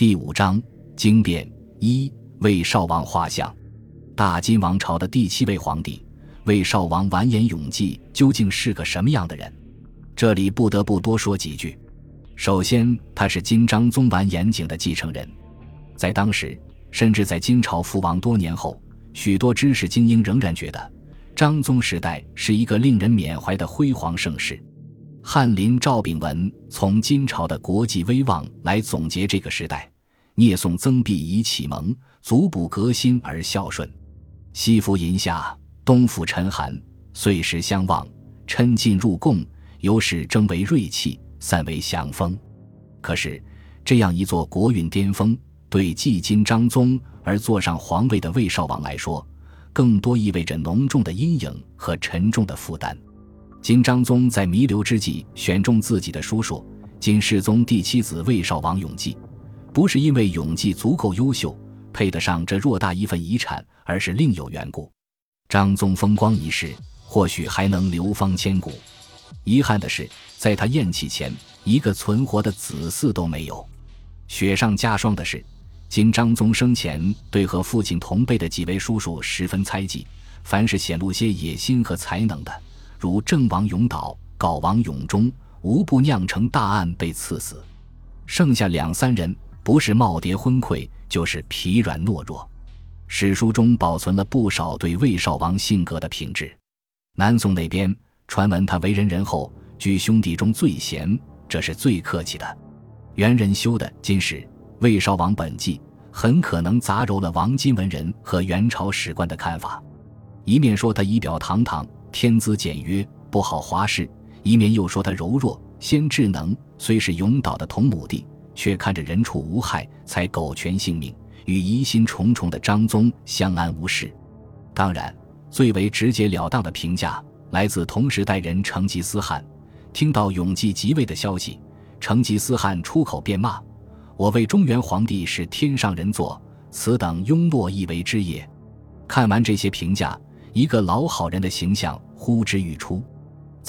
第五章经变一魏少王画像。大金王朝的第七位皇帝魏少王完颜永济究竟是个什么样的人？这里不得不多说几句。首先，他是金章宗完颜景的继承人。在当时，甚至在金朝覆亡多年后，许多知识精英仍然觉得章宗时代是一个令人缅怀的辉煌盛世。翰林赵秉文从金朝的国际威望来总结这个时代：聂宋增弼以启蒙，足补革新而孝顺，西服银夏，东抚陈寒，岁时相望，称晋入贡，由是争为锐气，散为祥风。可是，这样一座国运巅峰，对继金章宗而坐上皇位的魏少王来说，更多意味着浓重的阴影和沉重的负担。金章宗在弥留之际选中自己的叔叔金世宗第七子魏少王永济，不是因为永济足够优秀，配得上这偌大一份遗产，而是另有缘故。张宗风光一世，或许还能流芳千古。遗憾的是，在他咽气前，一个存活的子嗣都没有。雪上加霜的是，金章宗生前对和父亲同辈的几位叔叔十分猜忌，凡是显露些野心和才能的。如郑王永岛、镐王永忠，无不酿成大案被赐死。剩下两三人，不是耄耋昏聩，就是疲软懦弱。史书中保存了不少对魏少王性格的评质。南宋那边传闻他为人仁厚，居兄弟中最贤，这是最客气的。元人修的《金史·魏少王本纪》很可能杂糅了王金文人和元朝史官的看法，一面说他仪表堂堂。天资简约，不好华饰；一面又说他柔弱，先智能。虽是永岛的同母弟，却看着人畜无害，才苟全性命，与疑心重重的张宗相安无事。当然，最为直截了当的评价来自同时代人成吉思汗。听到永济即位的消息，成吉思汗出口便骂：“我为中原皇帝是天上人做，此等庸懦亦为之也。”看完这些评价。一个老好人的形象呼之欲出，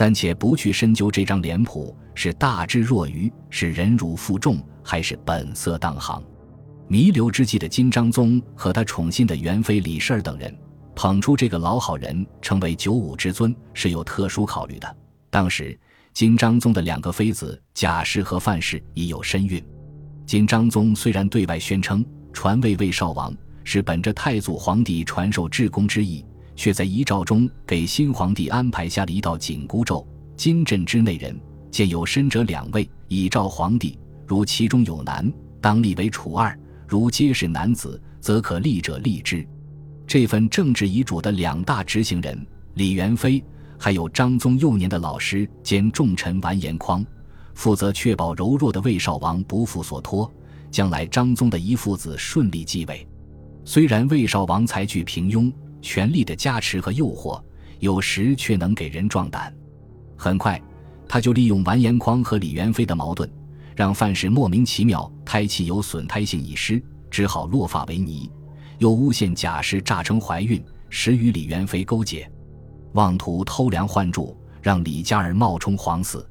暂且不去深究这张脸谱是大智若愚，是忍辱负重，还是本色当行。弥留之际的金章宗和他宠信的元妃李氏等人，捧出这个老好人成为九五之尊，是有特殊考虑的。当时金章宗的两个妃子贾氏和范氏已有身孕，金章宗虽然对外宣称传位魏少王是本着太祖皇帝传授至公之意。却在遗诏中给新皇帝安排下了一道紧箍咒：金镇之内人，见有身者两位，以诏皇帝。如其中有男，当立为楚二；如皆是男子，则可立者立之。这份政治遗嘱的两大执行人李元妃，还有张宗幼年的老师兼重臣完颜匡，负责确保柔弱的魏少王不负所托，将来张宗的一父子顺利继位。虽然魏少王才具平庸。权力的加持和诱惑，有时却能给人壮胆。很快，他就利用完颜匡和李元妃的矛盾，让范氏莫名其妙胎气有损胎性已失，只好落发为尼；又诬陷贾氏诈称怀孕，实与李元妃勾结，妄图偷梁换柱，让李家儿冒充皇嗣。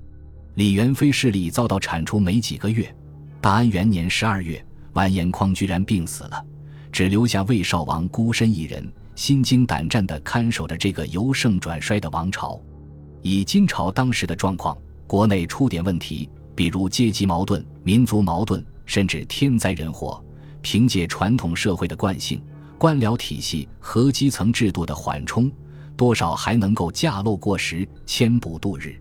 李元妃势力遭到铲除没几个月，大安元年十二月，完颜匡居然病死了，只留下魏少王孤身一人。心惊胆战地看守着这个由盛转衰的王朝，以金朝当时的状况，国内出点问题，比如阶级矛盾、民族矛盾，甚至天灾人祸，凭借传统社会的惯性、官僚体系和基层制度的缓冲，多少还能够架漏过时，千补度日。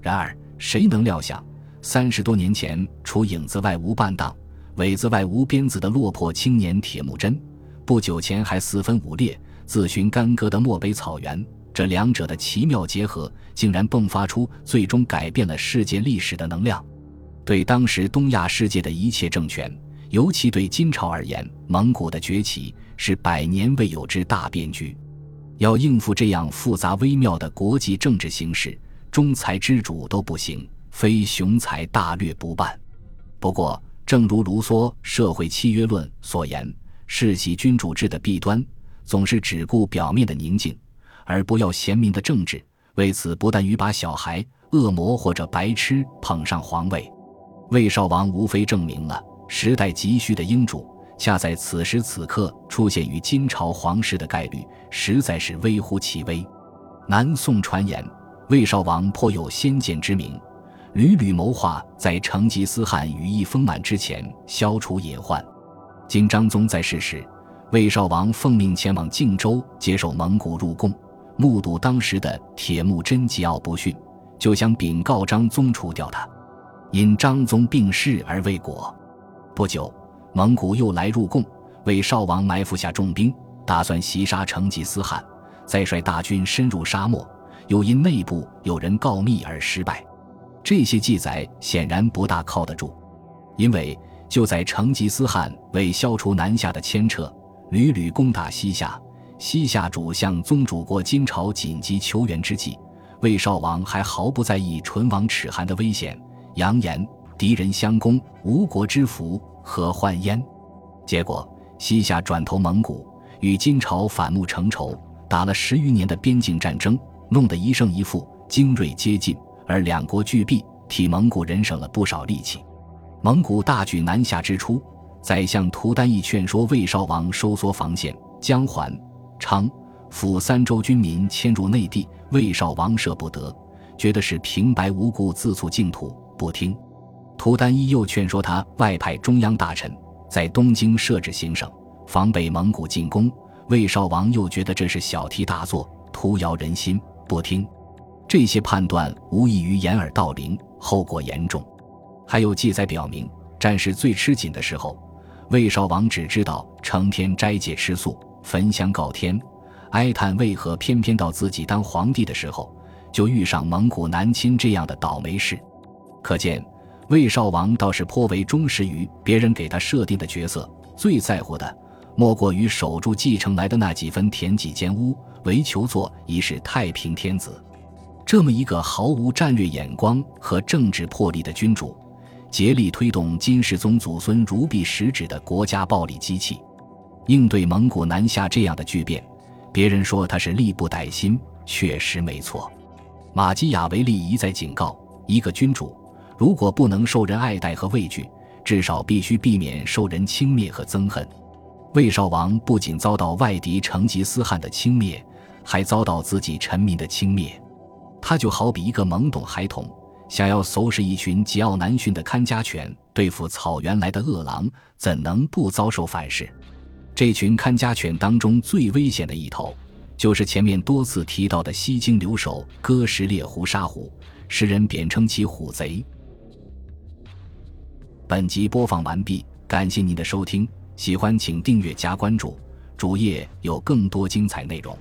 然而，谁能料想，三十多年前，除影子外无半当，尾子外无鞭子的落魄青年铁木真，不久前还四分五裂。自寻干戈的漠北草原，这两者的奇妙结合，竟然迸发出最终改变了世界历史的能量。对当时东亚世界的一切政权，尤其对金朝而言，蒙古的崛起是百年未有之大变局。要应付这样复杂微妙的国际政治形势，中才之主都不行，非雄才大略不办。不过，正如卢梭《社会契约论》所言：“世袭君主制的弊端。”总是只顾表面的宁静，而不要贤明的政治。为此，不但于把小孩、恶魔或者白痴捧上皇位，魏少王无非证明了时代急需的英主，恰在此时此刻出现于金朝皇室的概率，实在是微乎其微。南宋传言，魏少王颇有先见之明，屡屡谋划在成吉思汗羽翼丰满之前消除隐患。金章宗在世时，魏少王奉命前往靖州接受蒙古入贡，目睹当时的铁木真桀骜不驯，就想禀告张宗除掉他，因张宗病逝而未果。不久，蒙古又来入贡，魏少王埋伏下重兵，打算袭杀成吉思汗。再率大军深入沙漠，又因内部有人告密而失败。这些记载显然不大靠得住，因为就在成吉思汗为消除南下的牵扯，屡屡攻打西夏，西夏主向宗主国金朝紧急求援之际，魏少王还毫不在意唇亡齿寒的危险，扬言敌人相攻，吴国之福何患焉？结果西夏转投蒙古，与金朝反目成仇。打了十余年的边境战争，弄得一胜一负，精锐接近，而两国俱毙，替蒙古人省了不少力气。蒙古大举南下之初，宰相图丹义劝说魏少王收缩防线，将环、昌、抚三州军民迁入内地。魏少王舍不得，觉得是平白无故自促净土，不听。图丹义又劝说他外派中央大臣在东京设置行省，防备蒙古进攻。魏少王又觉得这是小题大做，徒摇人心，不听。这些判断无异于掩耳盗铃，后果严重。还有记载表明，战事最吃紧的时候，魏少王只知道成天斋戒吃素、焚香告天，哀叹为何偏偏到自己当皇帝的时候，就遇上蒙古南侵这样的倒霉事。可见，魏少王倒是颇为忠实于别人给他设定的角色，最在乎的。莫过于守住继承来的那几分田几间屋，唯求做一世太平天子。这么一个毫无战略眼光和政治魄力的君主，竭力推动金世宗祖孙如臂使指的国家暴力机器，应对蒙古南下这样的巨变，别人说他是力不逮心，确实没错。马基雅维利一再警告：一个君主如果不能受人爱戴和畏惧，至少必须避免受人轻蔑和憎恨。魏少王不仅遭到外敌成吉思汗的轻蔑，还遭到自己臣民的轻蔑。他就好比一个懵懂孩童，想要收拾一群桀骜难驯的看家犬，对付草原来的饿狼，怎能不遭受反噬？这群看家犬当中最危险的一头，就是前面多次提到的西京留守哥什猎狐沙虎，世人贬称其“虎贼”。本集播放完毕，感谢您的收听。喜欢请订阅加关注，主页有更多精彩内容。